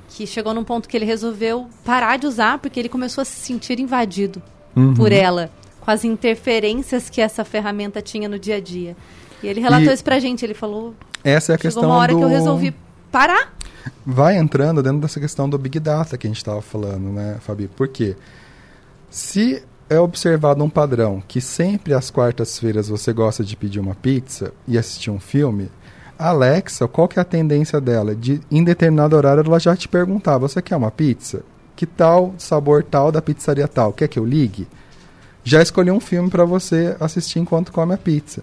que chegou num ponto que ele resolveu parar de usar porque ele começou a se sentir invadido uhum. por ela com as interferências que essa ferramenta tinha no dia a dia. E ele relatou e isso pra gente, ele falou... Essa é a questão uma hora do... que eu resolvi parar. Vai entrando dentro dessa questão do Big Data que a gente estava falando, né, Fabi? Por quê? Se é observado um padrão que sempre às quartas-feiras você gosta de pedir uma pizza e assistir um filme, a Alexa, qual que é a tendência dela? De, em determinado horário ela já te perguntar, você quer uma pizza? Que tal sabor tal da pizzaria tal? Quer que eu ligue? Já escolheu um filme para você assistir enquanto come a pizza.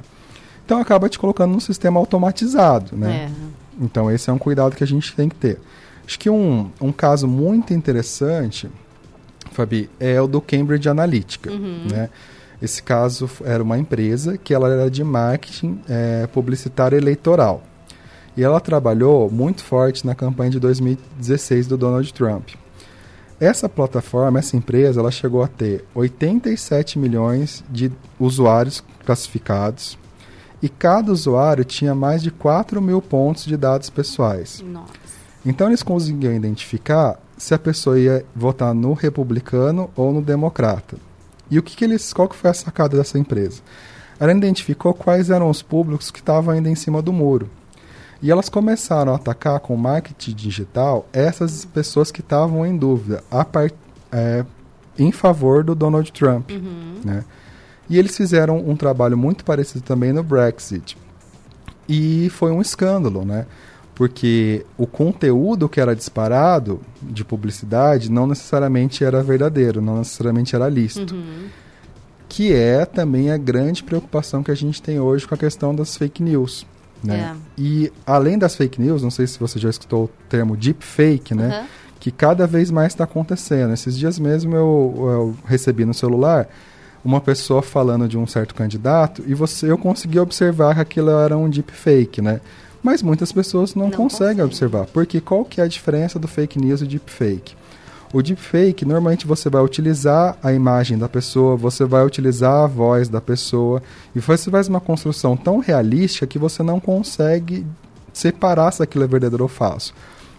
Então acaba te colocando num sistema automatizado, né? É. Então esse é um cuidado que a gente tem que ter. Acho que um, um caso muito interessante, Fabi, é o do Cambridge Analytica, uhum. né? Esse caso era uma empresa que ela era de marketing é, publicitário eleitoral. E ela trabalhou muito forte na campanha de 2016 do Donald Trump. Essa plataforma, essa empresa, ela chegou a ter 87 milhões de usuários classificados e cada usuário tinha mais de 4 mil pontos de dados pessoais. Nossa. Então eles conseguiam identificar se a pessoa ia votar no republicano ou no democrata. E o que, que eles, qual que foi a sacada dessa empresa? Ela identificou quais eram os públicos que estavam ainda em cima do muro. E elas começaram a atacar com marketing digital essas pessoas que estavam em dúvida a part, é, em favor do Donald Trump. Uhum. Né? E eles fizeram um trabalho muito parecido também no Brexit. E foi um escândalo, né? porque o conteúdo que era disparado de publicidade não necessariamente era verdadeiro, não necessariamente era lícito. Uhum. Que é também a grande preocupação que a gente tem hoje com a questão das fake news. Né? É. E além das fake news, não sei se você já escutou o termo deepfake, né? Uhum. Que cada vez mais está acontecendo. Esses dias mesmo eu, eu recebi no celular uma pessoa falando de um certo candidato e você eu consegui observar que aquilo era um deepfake, né? Mas muitas pessoas não, Não conseguem conseguem. observar. Porque qual que é a diferença do fake news e deepfake? O deepfake, normalmente você vai utilizar a imagem da pessoa, você vai utilizar a voz da pessoa, e você faz uma construção tão realística que você não consegue separar se aquilo é verdadeiro ou falso.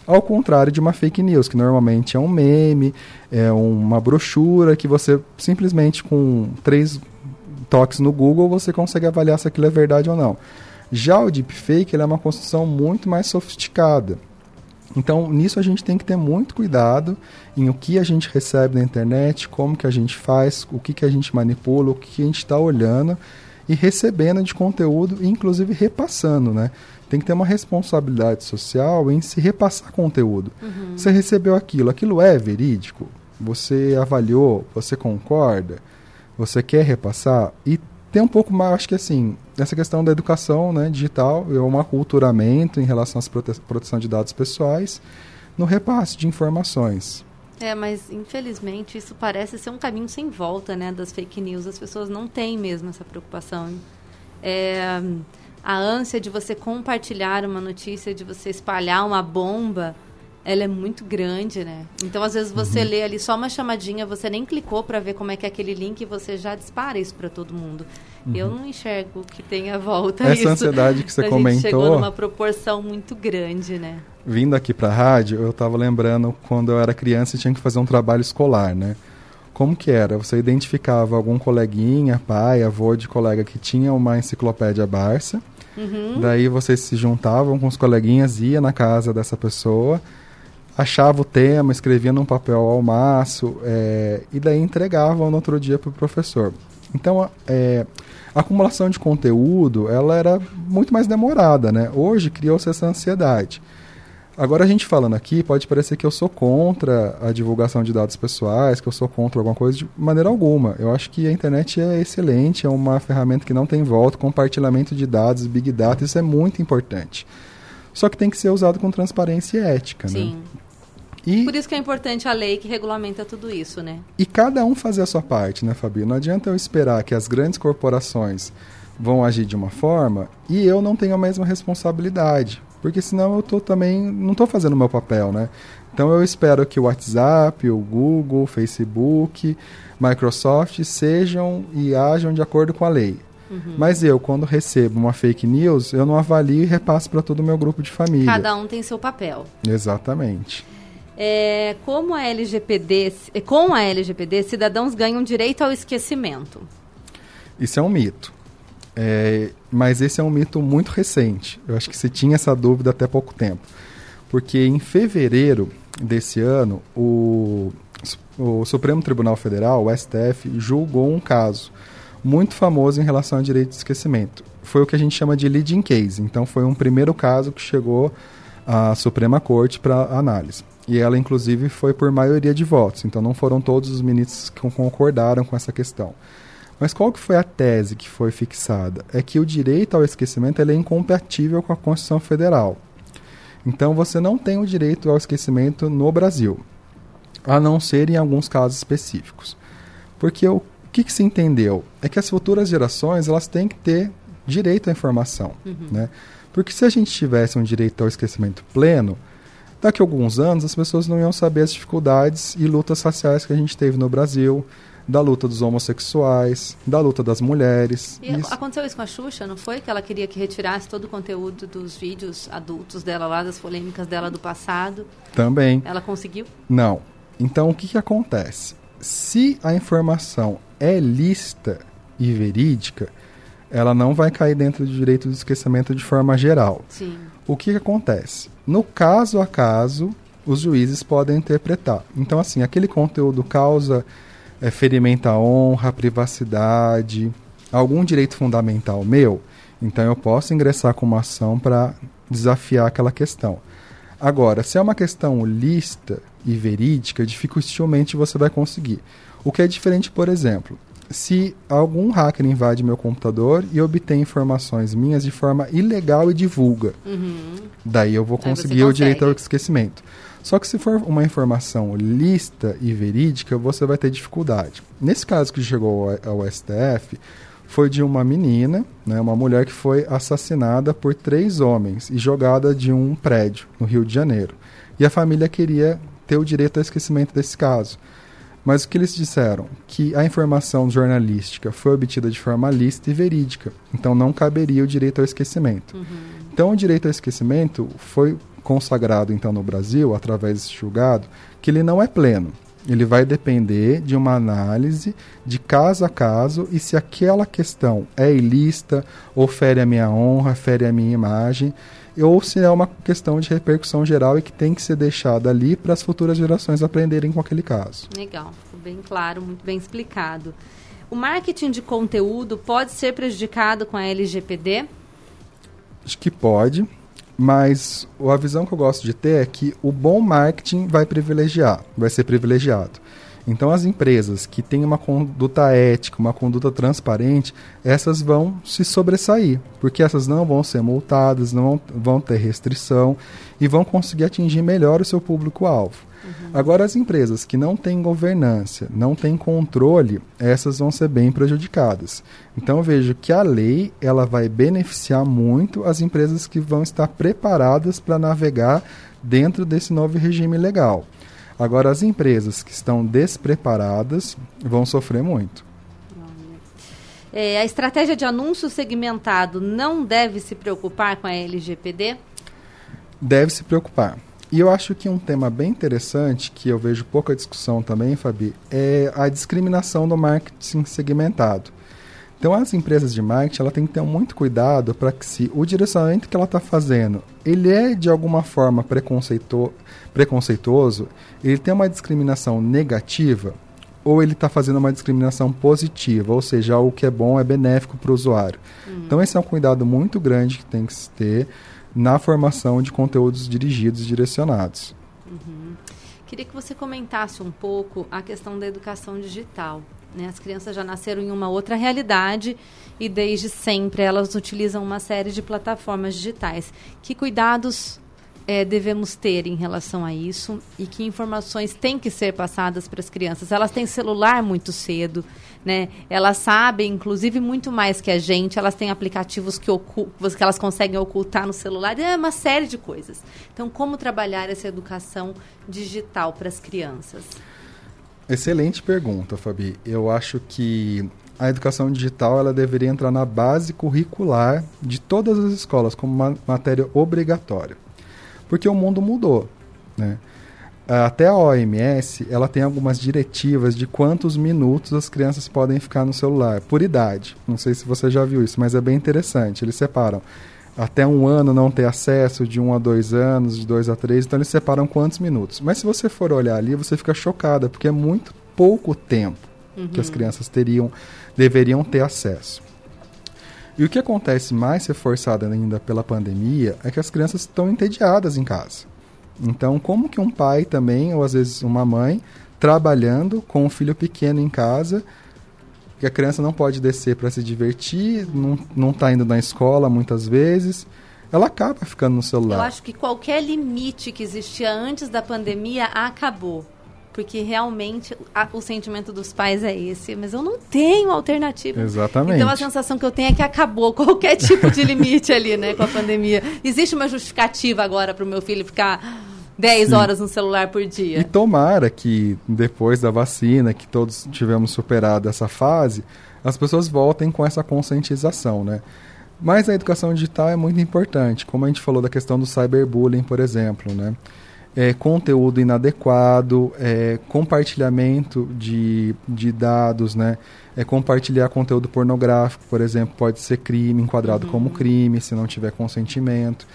Ao contrário de uma fake news, que normalmente é um meme, é uma brochura que você simplesmente com três toques no Google você consegue avaliar se aquilo é verdade ou não. Já o deepfake ele é uma construção muito mais sofisticada. Então, nisso a gente tem que ter muito cuidado em o que a gente recebe na internet, como que a gente faz, o que, que a gente manipula, o que, que a gente está olhando e recebendo de conteúdo, e inclusive repassando, né? Tem que ter uma responsabilidade social em se repassar conteúdo. Você recebeu aquilo, aquilo é verídico? Você avaliou? Você concorda? Você quer repassar? E tem um pouco mais, acho que assim, essa questão da educação né, digital, é um aculturamento em relação à prote proteção de dados pessoais no repasse de informações. É, mas infelizmente isso parece ser um caminho sem volta, né, das fake news. As pessoas não têm mesmo essa preocupação. É, a ânsia de você compartilhar uma notícia, de você espalhar uma bomba, ela é muito grande, né? Então, às vezes, você Uhum. lê ali só uma chamadinha, você nem clicou para ver como é que é aquele link e você já dispara isso para todo mundo. Eu não enxergo que tenha volta Uhum. Essa isso. ansiedade que você a gente chegou comentou- numa proporção muito grande, né? Vindo aqui para a rádio, eu estava lembrando quando eu era criança e tinha que fazer um trabalho escolar, né? Como que era? Você identificava algum coleguinha, pai, avô de colega que tinha uma enciclopédia Barça. Uhum. Daí vocês se juntavam com os coleguinhas, ia na casa dessa pessoa, achava o tema, escrevia num papel ao maço, é, e daí entregavam no outro dia para o professor. Então, é, a acumulação de conteúdo, ela era muito mais demorada, né? Hoje criou-se essa ansiedade. Agora a gente falando aqui, pode parecer que eu sou contra a divulgação de dados pessoais, que eu sou contra alguma coisa, de maneira alguma. Eu acho que a internet é excelente, é uma ferramenta que não tem volta, compartilhamento de dados, big data, isso é muito importante. Só que tem que ser usado com transparência e ética, né? E, Por isso que é importante a lei que regulamenta tudo isso, né? e cada um fazer a sua parte, né, Fabi? Não adianta eu esperar que as grandes corporações vão agir de uma forma e eu não tenho a mesma responsabilidade. Porque senão eu tô também. não estou fazendo o meu papel, né? Então eu espero que o WhatsApp, o Google, o Facebook, Microsoft sejam e ajam de acordo com a lei. Mas eu, quando recebo uma fake news, eu não avalio e repasso para todo o meu grupo de família. Cada um tem seu papel. Exatamente. É, como a LGPD, com a LGPD, cidadãos ganham direito ao esquecimento. Isso é um mito. É, mas esse é um mito muito recente. Eu acho que se tinha essa dúvida até pouco tempo. Porque em fevereiro desse ano, o, o Supremo Tribunal Federal, o STF, julgou um caso muito famoso em relação ao direito de esquecimento. Foi o que a gente chama de leading case. Então, foi um primeiro caso que chegou à Suprema Corte para análise. E ela, inclusive, foi por maioria de votos. Então, não foram todos os ministros que concordaram com essa questão. Mas qual que foi a tese que foi fixada? É que o direito ao esquecimento é incompatível com a Constituição Federal. Então você não tem o direito ao esquecimento no Brasil, a não ser em alguns casos específicos. Porque o que, que se entendeu? É que as futuras gerações elas têm que ter direito à informação. Né? Porque se a gente tivesse um direito ao esquecimento pleno, daqui a alguns anos as pessoas não iam saber as dificuldades e lutas raciais que a gente teve no Brasil, da luta dos homossexuais, da luta das mulheres. E Isso- aconteceu isso com a Xuxa, não foi? Que ela queria que retirasse todo o conteúdo dos vídeos adultos dela lá, das polêmicas dela do passado. Também. Ela conseguiu? Não. Então o que, que acontece? Se a informação é lista e verídica, ela não vai cair dentro do direito do esquecimento de forma geral. Sim. O que, que acontece? No caso a caso, os juízes podem interpretar. Então, assim, aquele conteúdo causa é, ferimento à honra, à privacidade, algum direito fundamental meu, então eu posso ingressar com uma ação para desafiar aquela questão. Agora, se é uma questão lista e verídica, dificilmente você vai conseguir. O que é diferente, por exemplo, se algum hacker invade meu computador e obtém informações minhas de forma ilegal e divulga. Uhum. Daí eu vou conseguir o direito ao esquecimento. Só que se for uma informação lista e verídica, você vai ter dificuldade. Nesse caso que chegou ao, STF, foi de uma menina, né, uma mulher que foi assassinada por três homens e jogada de um prédio no Rio de Janeiro. E a família queria ter o direito ao esquecimento desse caso. Mas o que eles disseram? Que a informação jornalística foi obtida de forma lícita e verídica. Então não caberia o direito ao esquecimento. Uhum. Então o direito ao esquecimento foi consagrado então no Brasil, através desse julgado, que ele não é pleno. Ele vai depender de uma análise de caso a caso e se aquela questão é ilícita, ou fere a minha honra, fere a minha imagem ou se é uma questão de repercussão geral e que tem que ser deixada ali para as futuras gerações aprenderem com aquele caso. Legal, ficou bem claro, muito bem explicado. O marketing de conteúdo pode ser prejudicado com a LGPD? Acho que pode, mas a visão que eu gosto de ter é que o bom marketing vai privilegiar, vai ser privilegiado. Então, as empresas que têm uma conduta ética, uma conduta transparente, essas vão se sobressair, porque essas não vão ser multadas, não vão ter restrição e vão conseguir atingir melhor o seu público-alvo. Uhum. Agora, as empresas que não têm governança, não têm controle, essas vão ser bem prejudicadas. Então, eu vejo que a lei ela vai beneficiar muito as empresas que vão estar preparadas para navegar dentro desse novo regime legal. Agora, as empresas que estão despreparadas vão sofrer muito. É, a estratégia de anúncio segmentado não deve se preocupar com a LGPD? Deve se preocupar. E eu acho que um tema bem interessante, que eu vejo pouca discussão também, Fabi, é a discriminação do marketing segmentado. Então, as empresas de marketing ela tem que ter muito cuidado para que se o direcionamento que ela está fazendo ele é de alguma forma preconceito, preconceituoso, ele tem uma discriminação negativa ou ele está fazendo uma discriminação positiva, ou seja, o que é bom é benéfico para o usuário. Uhum. Então, esse é um cuidado muito grande que tem que se ter na formação de conteúdos dirigidos e direcionados. Uhum. Queria que você comentasse um pouco a questão da educação digital. Né? As crianças já nasceram em uma outra realidade e desde sempre elas utilizam uma série de plataformas digitais. Que cuidados é, devemos ter em relação a isso e que informações têm que ser passadas para as crianças? Elas têm celular muito cedo, né? Elas sabem, inclusive, muito mais que a gente. Elas têm aplicativos que, que elas conseguem ocultar no celular. É uma série de coisas. Então, como trabalhar essa educação digital para as crianças? Excelente pergunta, Fabi. Eu acho que a educação digital ela deveria entrar na base curricular de todas as escolas como uma matéria obrigatória, porque o mundo mudou, né? Até a OMS ela tem algumas diretivas de quantos minutos as crianças podem ficar no celular por idade. Não sei se você já viu isso, mas é bem interessante. Eles separam até um ano não ter acesso, de um a dois anos, de dois a três, então eles separam quantos minutos. Mas se você for olhar ali, você fica chocada, porque é muito pouco tempo uhum. que as uhum. crianças teriam, deveriam ter acesso. E o que acontece mais reforçado ainda pela pandemia é que as crianças estão entediadas em casa. Então, como que um pai também, ou às vezes uma mãe, trabalhando com um filho pequeno em casa, que a criança não pode descer para se divertir, não está indo na escola muitas vezes, ela acaba ficando no celular. Eu acho que qualquer limite que existia antes da pandemia acabou. Porque realmente a, o sentimento dos pais é esse, mas eu não tenho alternativa. Exatamente. Então a sensação que eu tenho é que acabou [LAUGHS] qualquer tipo de limite ali, né, com a pandemia. Existe uma justificativa agora para o meu filho ficar 10 Sim. horas no celular por dia. E tomara que depois da vacina, que todos tivemos superado essa fase, as pessoas voltem com essa conscientização, né? Mas a educação digital é muito importante, como a gente falou da questão do cyberbullying, por exemplo, né? É, conteúdo inadequado, é, compartilhamento de, de dados, né? É, compartilhar conteúdo pornográfico, por exemplo, pode ser crime, enquadrado uhum. como crime, se não tiver consentimento.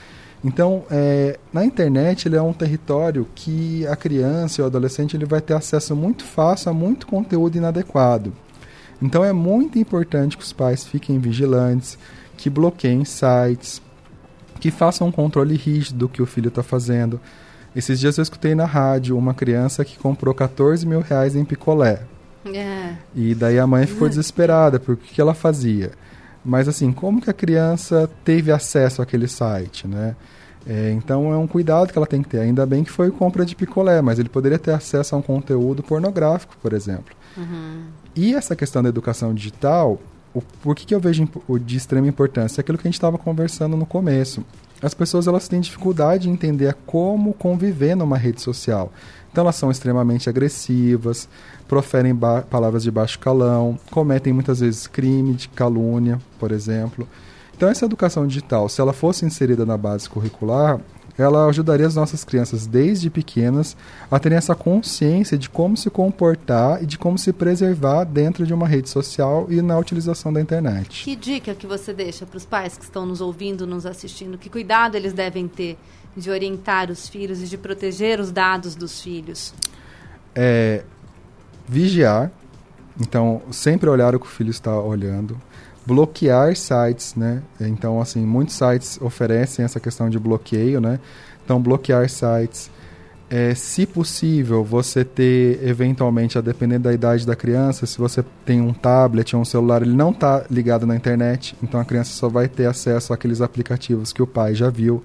Então, é, na internet ele é um território que a criança e o adolescente ele vai ter acesso muito fácil a muito conteúdo inadequado. Então é muito importante que os pais fiquem vigilantes, que bloqueiem sites, que faça um controle rígido do que o filho está fazendo. Esses dias eu escutei na rádio uma criança que comprou 14 mil reais em picolé. É. E daí a mãe ficou desesperada, porque o que ela fazia? Mas assim, como que a criança teve acesso àquele site, né? É, então é um cuidado que ela tem que ter. Ainda bem que foi compra de picolé, mas ele poderia ter acesso a um conteúdo pornográfico, por exemplo. Uhum. E essa questão da educação digital, o, por que, que eu vejo de extrema importância? É aquilo que a gente estava conversando no começo. As pessoas elas têm dificuldade em entender como conviver numa rede social. Então elas são extremamente agressivas, proferem palavras de baixo calão, cometem muitas vezes crime de calúnia, por exemplo. Então, essa educação digital, se ela fosse inserida na base curricular, ela ajudaria as nossas crianças desde pequenas a terem essa consciência de como se comportar e de como se preservar dentro de uma rede social e na utilização da internet. Que dica que você deixa para os pais que estão nos ouvindo, nos assistindo? Que cuidado eles devem ter de orientar os filhos e de proteger os dados dos filhos? É, vigiar. Então, sempre olhar o que o filho está olhando bloquear sites, né? Então, assim, muitos sites oferecem essa questão de bloqueio, né? Então, bloquear sites. É, se possível, você ter, eventualmente, a depender da idade da criança, se você tem um tablet ou um celular, ele não está ligado na internet, então a criança só vai ter acesso àqueles aplicativos que o pai já viu.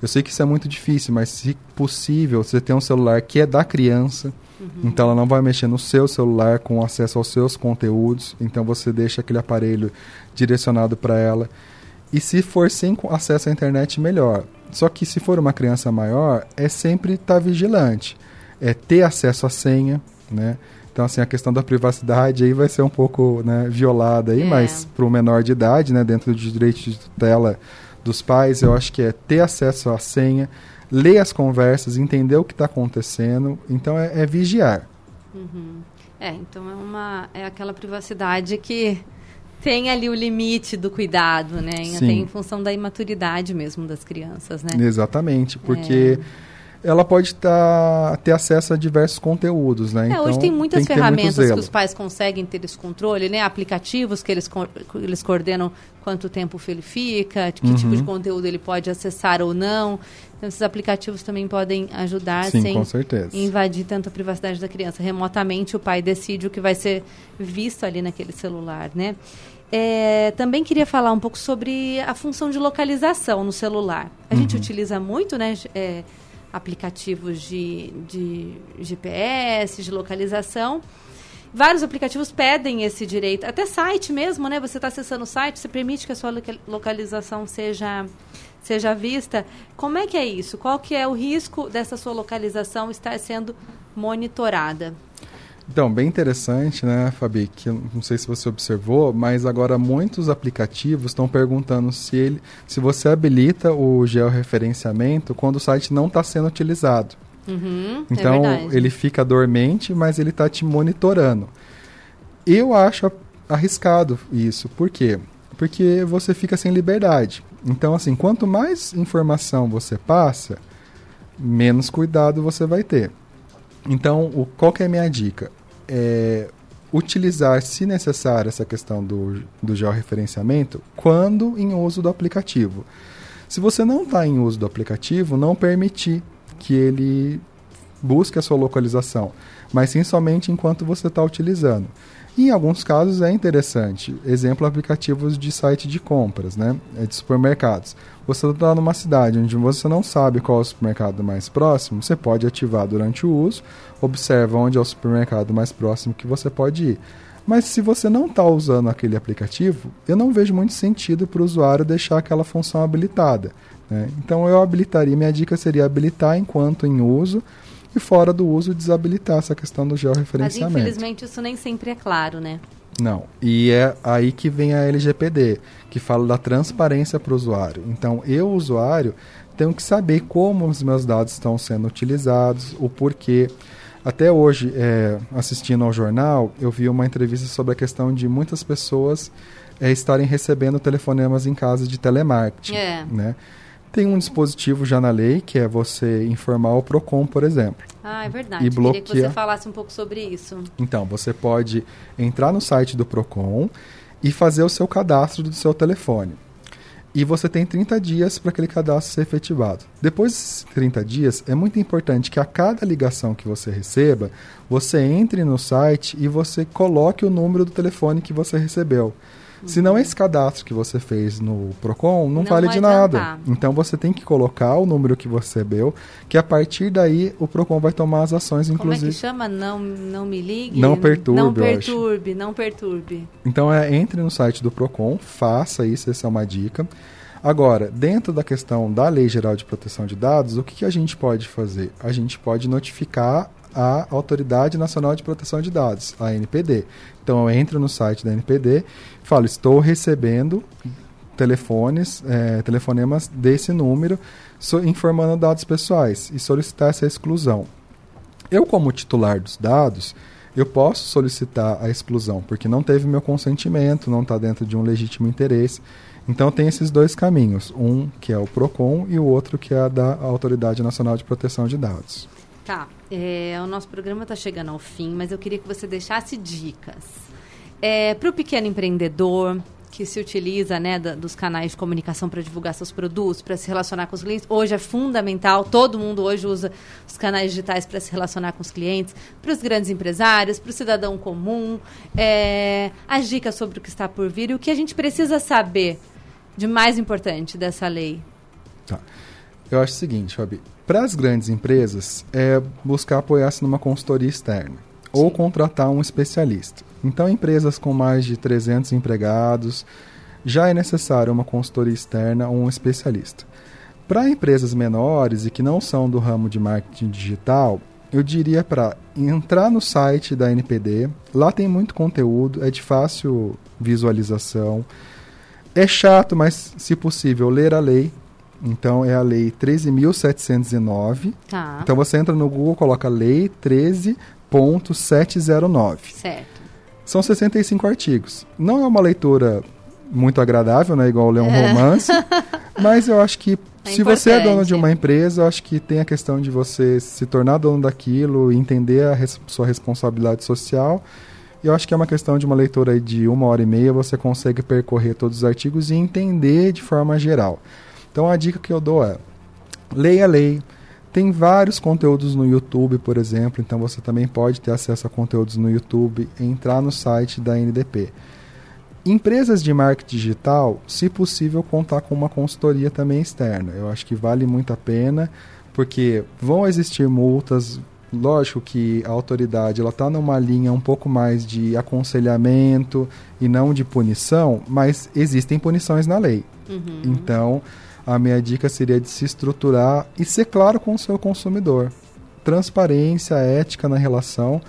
Eu sei que isso é muito difícil, mas se possível, você tem um celular que é da criança, Uhum. Então ela não vai mexer no seu celular com acesso aos seus conteúdos. Então você deixa aquele aparelho direcionado para ela. E se for sem acesso à internet, melhor. Só que se for uma criança maior, é sempre estar tá vigilante. É ter acesso à senha, né? Então, assim, a questão da privacidade aí vai ser um pouco né, violada aí, é. mas para o menor de idade, né, dentro do direito de tutela dos pais, eu acho que é ter acesso à senha, ler as conversas, entender o que está acontecendo. Então é, é vigiar. Uhum. É, então é uma é aquela privacidade que tem ali o limite do cuidado, né? Sim. Até em função da imaturidade mesmo das crianças, né? Exatamente, porque é ela pode tá, ter acesso a diversos conteúdos, né? É, então, hoje tem muitas tem ferramentas que os pais conseguem ter esse controle, né? Aplicativos que eles, eles coordenam quanto tempo o filho fica, que uhum. tipo de conteúdo ele pode acessar ou não. Então, esses aplicativos também podem ajudar Sim, sem invadir tanto a privacidade da criança. Remotamente, o pai decide o que vai ser visto ali naquele celular, né? É, também queria falar um pouco sobre a função de localização no celular. A uhum. gente utiliza muito, né? É, aplicativos de, de GPS, de localização. Vários aplicativos pedem esse direito, até site mesmo, né? Você está acessando o site, você permite que a sua localização seja, seja vista. Como é que é isso? Qual que é o risco dessa sua localização estar sendo monitorada? Então, bem interessante, né, Fabi? Que não sei se você observou, mas agora muitos aplicativos estão perguntando se ele, se você habilita o georreferenciamento quando o site não está sendo utilizado. Uhum, é então, é ele fica dormente, mas ele está te monitorando. Eu acho arriscado isso. Por quê? Porque você fica sem liberdade. Então, assim, quanto mais informação você passa, menos cuidado você vai ter. Então, o, qual que é a minha dica? É utilizar, se necessário, essa questão do, do georreferenciamento quando em uso do aplicativo. Se você não está em uso do aplicativo, não permitir que ele busque a sua localização, mas sim somente enquanto você está utilizando. E em alguns casos é interessante. Exemplo, aplicativos de site de compras, né? É de supermercados. Você está numa cidade onde você não sabe qual é o supermercado mais próximo, você pode ativar durante o uso, observa onde é o supermercado mais próximo que você pode ir. Mas se você não está usando aquele aplicativo, eu não vejo muito sentido para o usuário deixar aquela função habilitada. Né? Então eu habilitaria, minha dica seria habilitar enquanto em uso, e fora do uso desabilitar essa questão do georreferenciamento. Mas infelizmente isso nem sempre é claro, né? Não. E é aí que vem a LGPD, que fala da transparência para o usuário. Então, eu, usuário, tenho que saber como os meus dados estão sendo utilizados, o porquê. Até hoje, é, assistindo ao jornal, eu vi uma entrevista sobre a questão de muitas pessoas é, estarem recebendo telefonemas em casa de telemarketing. É. Né? Tem um dispositivo já na lei, que é você informar o PROCON, por exemplo. Ah, é verdade. E bloquear... Queria que você falasse um pouco sobre isso. Então, você pode entrar no site do PROCON e fazer o seu cadastro do seu telefone. e você tem 30 dias para aquele cadastro ser efetivado. Depois desses 30 dias, é muito importante que a cada ligação que você receba, você entre no site e você coloque o número do telefone que você recebeu. Senão esse cadastro que você fez no Procon não, não vale de nada. Então você tem que colocar o número que você recebeu, que a partir daí o Procon vai tomar as ações, inclusive. Como é que chama? Não, não me ligue? Não perturbe. Não perturbe, não perturbe. Então é, entre no site do Procon, faça isso, essa é uma dica. Agora, dentro da questão da Lei Geral de Proteção de Dados, o que, que a gente pode fazer? A gente pode notificar a Autoridade Nacional de Proteção de Dados, a NPD. Então eu entro no site da NPD, falo, estou recebendo telefones, é, telefonemas desse número, so, informando dados pessoais e solicitar essa exclusão. Eu, como titular dos dados, eu posso solicitar a exclusão, porque não teve meu consentimento, não está dentro de um legítimo interesse. Então tem esses dois caminhos, um que é o PROCON e o outro que é a da Autoridade Nacional de Proteção de Dados. Tá. É, o nosso programa está chegando ao fim, mas eu queria que você deixasse dicas. É, para o pequeno empreendedor que se utiliza né, da, dos canais de comunicação para divulgar seus produtos, para se relacionar com os clientes, hoje é fundamental. Todo mundo hoje usa os canais digitais para se relacionar com os clientes, para os grandes empresários, para o cidadão comum. É, as dicas sobre o que está por vir e o que a gente precisa saber de mais importante dessa lei. Tá. Eu acho o seguinte, Fabi. Para as grandes empresas, é buscar apoiar-se numa consultoria externa Sim. ou contratar um especialista. Então, empresas com mais de 300 empregados, já é necessário uma consultoria externa ou um especialista. Para empresas menores e que não são do ramo de marketing digital, eu diria para entrar no site da NPD. Lá tem muito conteúdo, é de fácil visualização. É chato, mas se possível, ler a lei então é a lei 13.709. Tá. Então você entra no Google, coloca lei 13.709. Certo. São 65 artigos. Não é uma leitura muito agradável, né? Igual ler um é. romance. [LAUGHS] mas eu acho que é se importante. você é dono de uma empresa, eu acho que tem a questão de você se tornar dono daquilo, entender a res sua responsabilidade social. E eu acho que é uma questão de uma leitura de uma hora e meia, você consegue percorrer todos os artigos e entender de forma geral. Então a dica que eu dou é: leia a lei. Tem vários conteúdos no YouTube, por exemplo, então você também pode ter acesso a conteúdos no YouTube, entrar no site da NDP. Empresas de marketing digital, se possível, contar com uma consultoria também externa. Eu acho que vale muito a pena, porque vão existir multas. Lógico que a autoridade ela está numa linha um pouco mais de aconselhamento e não de punição, mas existem punições na lei. Uhum. Então, a minha dica seria de se estruturar e ser claro com o seu consumidor. Transparência, ética na relação.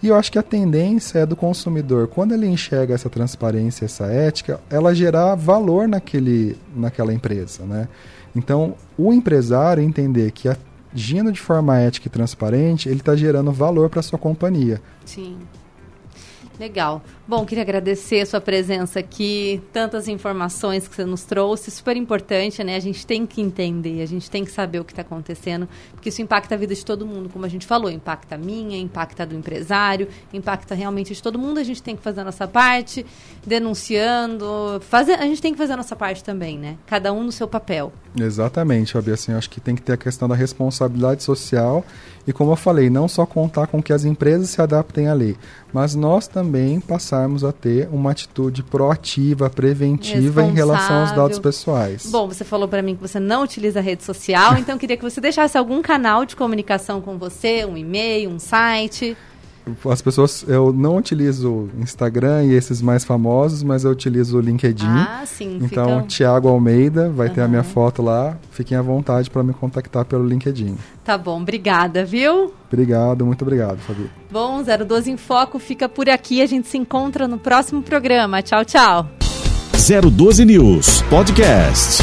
E eu acho que a tendência é do consumidor, quando ele enxerga essa transparência, essa ética, ela gerar valor naquele, naquela empresa. Né? Então, o empresário entender que agindo de forma ética e transparente, ele está gerando valor para sua companhia. Sim. Legal. Bom, queria agradecer a sua presença aqui, tantas informações que você nos trouxe, super importante, né? A gente tem que entender, a gente tem que saber o que está acontecendo, porque isso impacta a vida de todo mundo, como a gente falou, impacta a minha, impacta a do empresário, impacta realmente de todo mundo. A gente tem que fazer a nossa parte, denunciando, fazer, a gente tem que fazer a nossa parte também, né? Cada um no seu papel. Exatamente, Fabi. Assim, acho que tem que ter a questão da responsabilidade social e, como eu falei, não só contar com que as empresas se adaptem à lei, mas nós também passarmos a ter uma atitude proativa, preventiva em relação aos dados pessoais. Bom, você falou para mim que você não utiliza rede social, então queria que você deixasse algum canal de comunicação com você, um e-mail, um site as pessoas eu não utilizo Instagram e esses mais famosos, mas eu utilizo o LinkedIn. Ah, sim. Então, fica... Tiago Almeida vai uhum. ter a minha foto lá. Fiquem à vontade para me contactar pelo LinkedIn. Tá bom, obrigada, viu? Obrigado, muito obrigado, Fabi. Bom, 012 em Foco fica por aqui. A gente se encontra no próximo programa. Tchau, tchau. 012 News Podcast.